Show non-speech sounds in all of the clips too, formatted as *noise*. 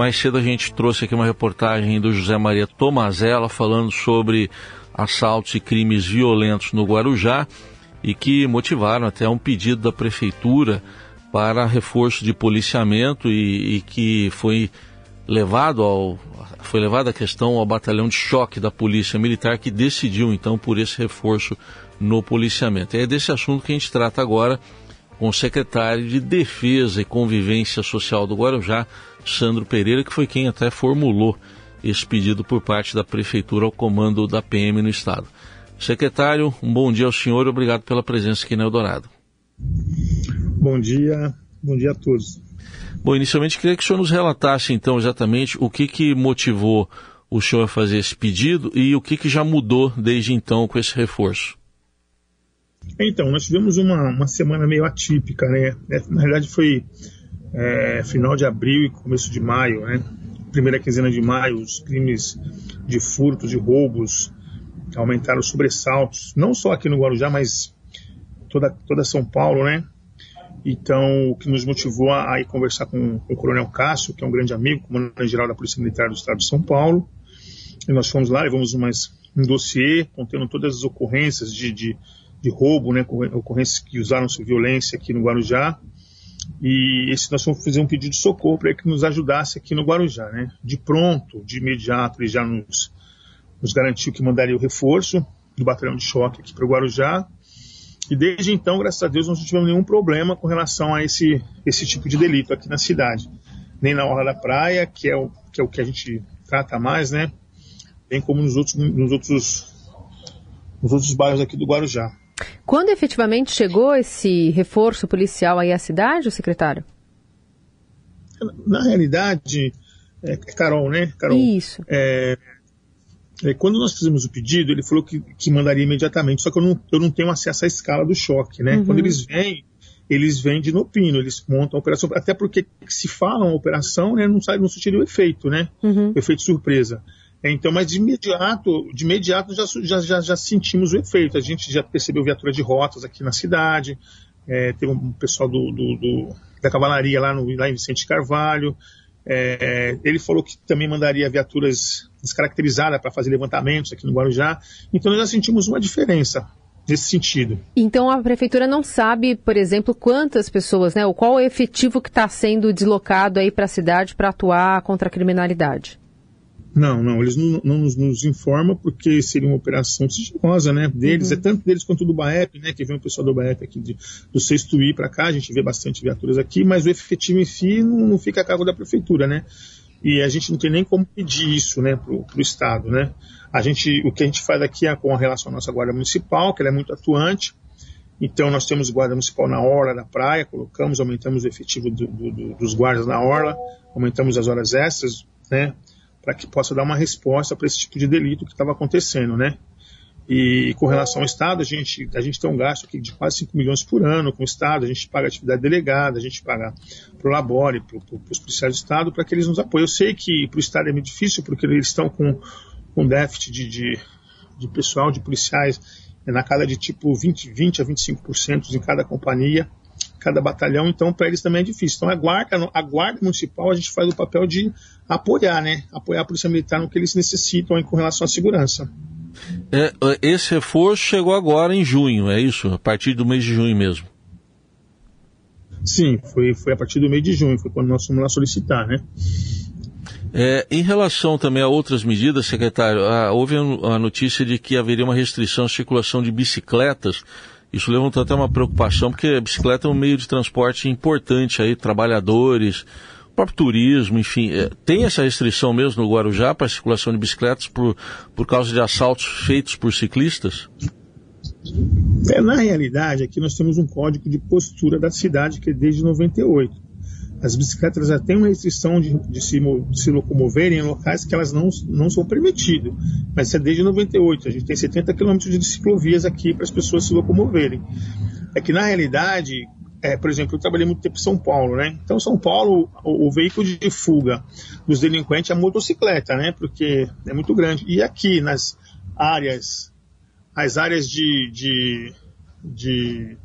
Mais cedo a gente trouxe aqui uma reportagem do José Maria Tomazella falando sobre assaltos e crimes violentos no Guarujá e que motivaram até um pedido da prefeitura para reforço de policiamento e, e que foi levado ao foi levada a questão ao batalhão de choque da polícia militar que decidiu então por esse reforço no policiamento. É desse assunto que a gente trata agora com o secretário de Defesa e Convivência Social do Guarujá, Sandro Pereira, que foi quem até formulou esse pedido por parte da prefeitura ao comando da PM no estado. Secretário, um bom dia ao senhor e obrigado pela presença aqui na Eldorado. Bom dia, bom dia a todos. Bom, inicialmente queria que o senhor nos relatasse então exatamente o que, que motivou o senhor a fazer esse pedido e o que, que já mudou desde então com esse reforço. Então, nós tivemos uma, uma semana meio atípica, né? É, na realidade foi é, final de abril e começo de maio, né? Primeira quinzena de maio, os crimes de furtos, de roubos aumentaram os sobressaltos, não só aqui no Guarujá, mas toda, toda São Paulo, né? Então, o que nos motivou a, ir conversar com, com, o Coronel Cássio, que é um grande amigo, comandante-geral da Polícia Militar do Estado de São Paulo. E nós fomos lá, levamos mais um dossiê contendo todas as ocorrências de, de, de roubo, né, ocorrências que usaram-se violência aqui no Guarujá. E esse, nós fomos fazer um pedido de socorro para que nos ajudasse aqui no Guarujá. Né. De pronto, de imediato, ele já nos, nos garantiu que mandaria o reforço do batalhão de choque aqui para o Guarujá e desde então, graças a Deus, não tivemos nenhum problema com relação a esse, esse tipo de delito aqui na cidade. Nem na Orla da Praia, que é o que, é o que a gente trata mais, né? Bem como nos outros, nos outros, nos outros bairros aqui do Guarujá. Quando efetivamente chegou esse reforço policial aí à cidade, secretário? Na realidade, é, Carol, né? Carol, Isso. É, é, quando nós fizemos o pedido, ele falou que, que mandaria imediatamente, só que eu não, eu não tenho acesso à escala do choque, né? Uhum. Quando eles vêm, eles vêm de Nopino, eles montam a operação, até porque se fala uma operação, né, não sabe, não surtiria o efeito, né? Uhum. O efeito surpresa. Então, mas de imediato, de imediato já, já, já, já, sentimos o efeito. A gente já percebeu viatura de rotas aqui na cidade, é, teve um pessoal do, do, do, da cavalaria lá, no, lá em Vicente Carvalho, é, ele falou que também mandaria viaturas descaracterizadas para fazer levantamentos aqui no Guarujá. Então nós já sentimos uma diferença nesse sentido. Então a prefeitura não sabe, por exemplo, quantas pessoas, né, ou qual é o efetivo que está sendo deslocado aí para a cidade para atuar contra a criminalidade? Não, não, eles não, não nos, nos, informam porque seria uma operação sigilosa, né, deles, uhum. é tanto deles quanto do BAEP, né, que vem o pessoal do BAEP aqui de, do sexto I para cá, a gente vê bastante viaturas aqui, mas o efetivo em si não, não, fica a cargo da prefeitura, né, e a gente não tem nem como pedir isso, né, pro, pro Estado, né, a gente, o que a gente faz aqui é com a relação à nossa guarda municipal, que ela é muito atuante, então nós temos guarda municipal na orla da praia, colocamos, aumentamos o efetivo do, do, dos guardas na orla, aumentamos as horas extras, né, para que possa dar uma resposta para esse tipo de delito que estava acontecendo, né? E com relação ao Estado, a gente, a gente tem um gasto aqui de quase 5 milhões por ano com o Estado, a gente paga atividade delegada, a gente paga para o Labore, para os policiais do Estado, para que eles nos apoiem. Eu sei que para o Estado é muito difícil, porque eles estão com, com déficit de, de, de pessoal, de policiais, na casa de tipo 20, 20 a 25% em cada companhia, cada batalhão, então para eles também é difícil. Então a guarda, a guarda municipal a gente faz o papel de apoiar, né? Apoiar a polícia militar no que eles necessitam aí, com relação à segurança. É, é, esse reforço chegou agora em junho, é isso? A partir do mês de junho mesmo? Sim, foi, foi a partir do mês de junho, foi quando nós fomos lá solicitar, né? É, em relação também a outras medidas, secretário, ah, houve a notícia de que haveria uma restrição à circulação de bicicletas isso levantou até uma preocupação, porque a bicicleta é um meio de transporte importante aí, trabalhadores, o próprio turismo, enfim. É, tem essa restrição mesmo no Guarujá para a circulação de bicicletas por, por causa de assaltos feitos por ciclistas? É, na realidade, aqui nós temos um código de postura da cidade que é desde 98 as bicicletas já têm uma restrição de, de, se, de, se, locomoverem em locais que elas não, não são permitidas. Mas isso é desde 98. A gente tem 70 quilômetros de ciclovias aqui para as pessoas se locomoverem. É que, na realidade, é, por exemplo, eu trabalhei muito tempo em São Paulo, né? Então, São Paulo, o, o, veículo de fuga dos delinquentes é a motocicleta, né? Porque é muito grande. E aqui, nas áreas, as áreas de, de, de,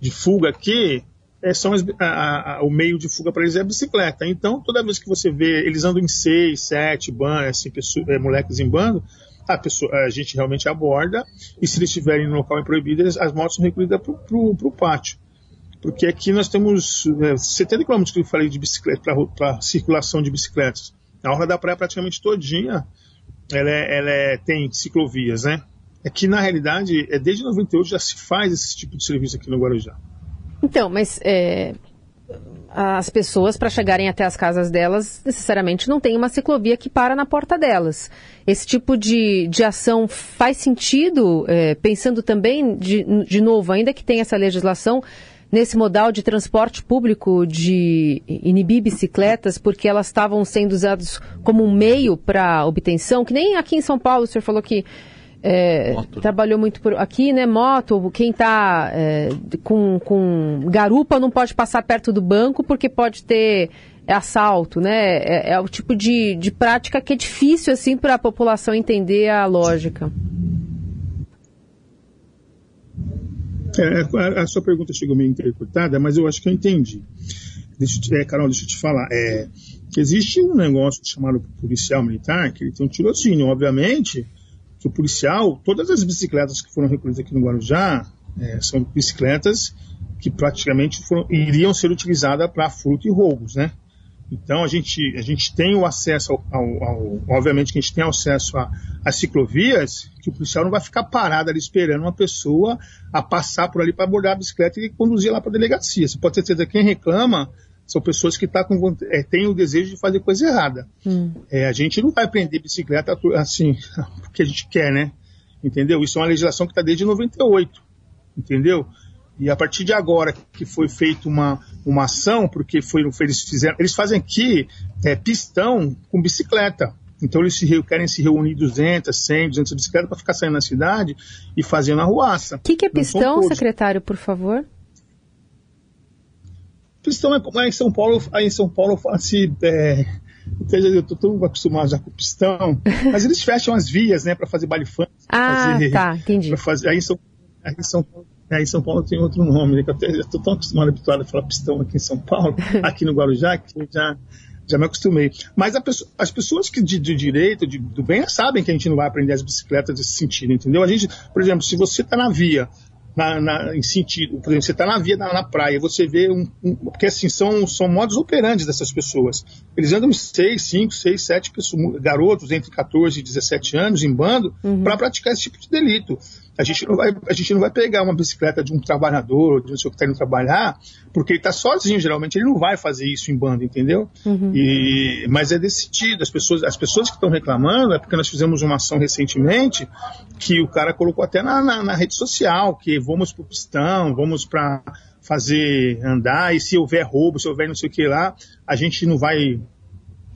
de fuga aqui, é, são as, a, a, o meio de fuga para eles é a bicicleta. Então, toda vez que você vê eles andam em seis, sete, ban, assim, pessoas, é, moleques em bando, a, pessoa, a gente realmente aborda, e se eles estiverem no local proibido, as motos são recolhidas para o pátio. Porque aqui nós temos é, 70 km que eu falei de bicicleta, para circulação de bicicletas. A Orla da Praia praticamente todinha ela, é, ela é, tem ciclovias, né? É que na realidade, é, desde 98 já se faz esse tipo de serviço aqui no Guarujá. Então, mas é, as pessoas, para chegarem até as casas delas, necessariamente não tem uma ciclovia que para na porta delas. Esse tipo de, de ação faz sentido, é, pensando também, de, de novo, ainda que tenha essa legislação, nesse modal de transporte público de inibir bicicletas, porque elas estavam sendo usadas como um meio para obtenção, que nem aqui em São Paulo, o senhor falou que é, trabalhou muito por aqui, né? Moto, quem está é, com, com garupa não pode passar perto do banco porque pode ter assalto, né? É, é o tipo de, de prática que é difícil assim para a população entender a lógica. É, a, a, sua pergunta chegou meio interpretada, mas eu acho que eu entendi. Deixa, é, Carol, deixa eu te falar. É, existe um negócio chamado policial militar que ele tem um tirocínio, obviamente que o policial, todas as bicicletas que foram recolhidas aqui no Guarujá, é, são bicicletas que praticamente foram, iriam ser utilizadas para furto e roubos, né? Então a gente, a gente tem o acesso ao, ao, ao obviamente que a gente tem acesso às ciclovias, que o policial não vai ficar parado ali esperando uma pessoa a passar por ali para abordar a bicicleta e conduzir lá para a delegacia. Você pode ter certeza quem reclama são pessoas que tá com, é, têm o desejo de fazer coisa errada. Hum. É, a gente não vai prender bicicleta assim, *laughs* porque a gente quer, né? Entendeu? Isso é uma legislação que está desde 98, entendeu? E a partir de agora que foi feita uma, uma ação, porque foi, eles fizeram, eles fazem aqui é, pistão com bicicleta. Então eles se, querem se reunir 200, 100, 200 bicicletas para ficar saindo na cidade e fazendo a ruaça. O que, que é pistão, secretário, por favor? Pistão é lá em São Paulo, aí em São Paulo assim, é, eu tô tão acostumado já com pistão, *laughs* mas eles fecham as vias, né, para fazer baile funk. Ah, fazer, tá, entendi. Fazer, aí, em São, aí em São Paulo Aí em São Paulo tem outro nome, né, que eu estou tão acostumado, habituado a falar pistão aqui em São Paulo, *laughs* aqui no Guarujá, que já, já me acostumei. Mas pessoa, as pessoas que de, de direito, de, do bem, sabem que a gente não vai aprender as bicicletas nesse sentido, entendeu? A gente, por exemplo, se você está na via, na, na, em sentido, por exemplo, você está na via na, na, praia, você vê um, um, porque assim são são modos operantes dessas pessoas. Eles andam 6, 5, 6, 7 garotos entre 14 e 17 anos em bando uhum. para praticar esse tipo de delito. A gente não vai, a gente não vai pegar uma bicicleta de um trabalhador, de um senhor que está indo trabalhar, porque ele está sozinho, geralmente ele não vai fazer isso em banda, entendeu? Uhum. E, mas é decidido. As pessoas, as pessoas que estão reclamando é porque nós fizemos uma ação recentemente que o cara colocou até na, na, na rede social, que vamos para o pistão, vamos para fazer andar, e se houver roubo, se houver não sei o que lá, a gente não vai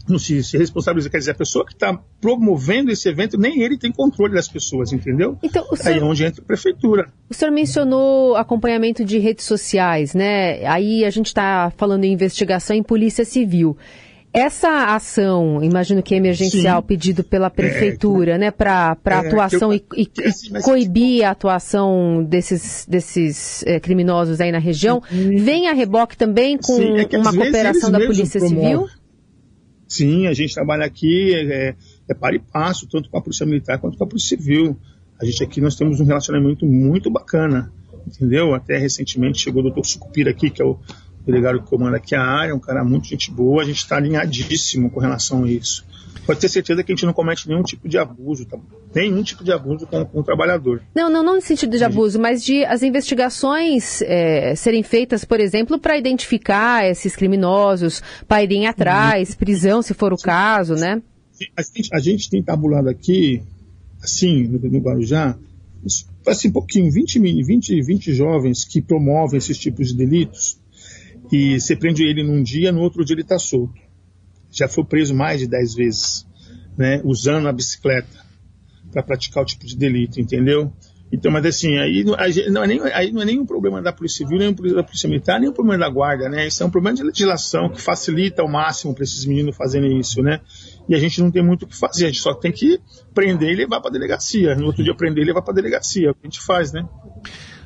não se, se responsabiliza. Quer dizer, a pessoa que está promovendo esse evento, nem ele tem controle das pessoas, entendeu? Então, senhor, Aí é onde entra a prefeitura. O senhor mencionou acompanhamento de redes sociais, né? Aí a gente está falando em investigação em polícia civil. Essa ação, imagino que é emergencial, Sim. pedido pela prefeitura, é, né, para é, atuação eu, e, e, assim, coibir a atuação desses, desses é, criminosos aí na região, vem a reboque também com Sim, é uma cooperação da Polícia Civil? Sim, a gente trabalha aqui, é, é para e passo, tanto com a Polícia Militar quanto com a Polícia Civil. A gente aqui, nós temos um relacionamento muito bacana, entendeu? Até recentemente chegou o doutor Sucupira aqui, que é o delegado que comanda aqui a área, um cara muito gente boa, a gente está alinhadíssimo com relação a isso pode ter certeza que a gente não comete nenhum tipo de abuso, tá? nenhum tipo de abuso com, com o trabalhador. Não, não, não no sentido de abuso, mas de as investigações é, serem feitas, por exemplo, para identificar esses criminosos, para irem atrás, prisão, se for o caso, né? A gente, a gente tem tabulado aqui, assim, no, no Guarujá, assim, pouquinho, 20, 20, 20 jovens que promovem esses tipos de delitos, e você prende ele num dia, no outro dia ele está solto já foi preso mais de 10 vezes, né, usando a bicicleta para praticar o tipo de delito, entendeu? Então, mas assim, aí não, é nem, aí não é nem um problema da Polícia Civil, nem um problema da Polícia Militar, nem um problema da Guarda, né? Isso é um problema de legislação que facilita ao máximo para esses meninos fazerem isso, né? E a gente não tem muito o que fazer, a gente só tem que prender e levar para a delegacia. No outro dia prender e levar para a delegacia, é o que a gente faz, né?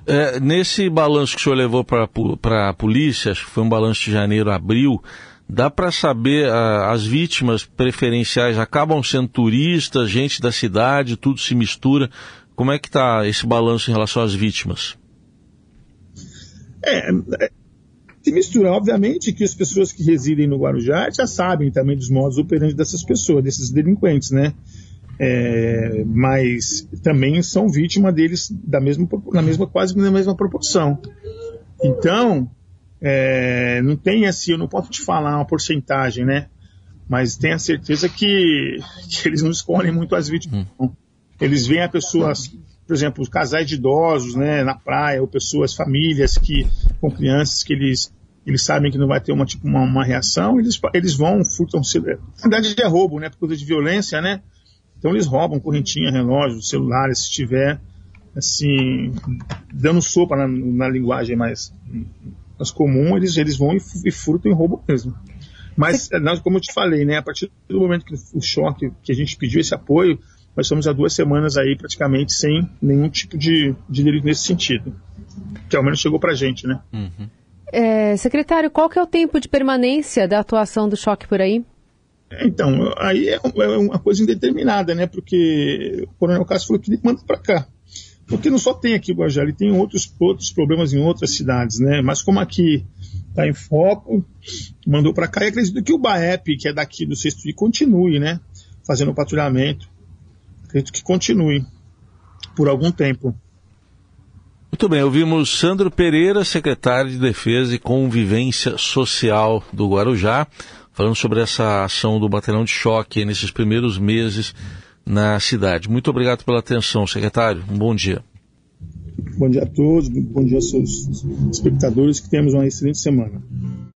É, nesse balanço que o senhor levou para a polícia, acho que foi um balanço de janeiro, abril, dá para saber uh, as vítimas preferenciais acabam sendo turistas, gente da cidade, tudo se mistura. Como é que está esse balanço em relação às vítimas? É, é, se mistura, obviamente que as pessoas que residem no Guarujá já sabem também dos modos operantes dessas pessoas, desses delinquentes, né? É, mas também são vítimas deles da mesma, na mesma, quase na mesma proporção. Então, é, não tem assim, eu não posso te falar uma porcentagem, né? Mas tenha certeza que, que eles não escolhem muito as vítimas. Hum. Eles veem a pessoas, por exemplo, casais de idosos, né, na praia, ou pessoas, famílias que com crianças que eles eles sabem que não vai ter uma tipo uma, uma reação, eles eles vão furtam, na verdade é roubo, né, por causa de violência, né? Então eles roubam correntinha, relógio, celulares, se tiver assim dando sopa na, na linguagem mais, mais comum, eles eles vão e, e furtam e roubam mesmo. Mas, nós, como eu te falei, né, a partir do momento que o choque, que a gente pediu esse apoio, nós estamos há duas semanas aí praticamente sem nenhum tipo de, de delito nesse sentido. Que ao menos chegou para a gente, né? Uhum. É, secretário, qual que é o tempo de permanência da atuação do choque por aí? Então, aí é, é uma coisa indeterminada, né? Porque o Coronel Castro falou que manda para cá. Porque não só tem aqui o Guajá, ele tem outros, outros problemas em outras cidades, né? Mas como aqui está em foco, mandou para cá e acredito que o BAEP, que é daqui do sexto dia, continue, né? Fazendo o patrulhamento acredito que continue por algum tempo. Muito bem, ouvimos Sandro Pereira, secretário de Defesa e Convivência Social do Guarujá, falando sobre essa ação do batalhão de choque nesses primeiros meses na cidade. Muito obrigado pela atenção, secretário. Um bom dia. Bom dia a todos, bom dia aos seus espectadores, que temos uma excelente semana.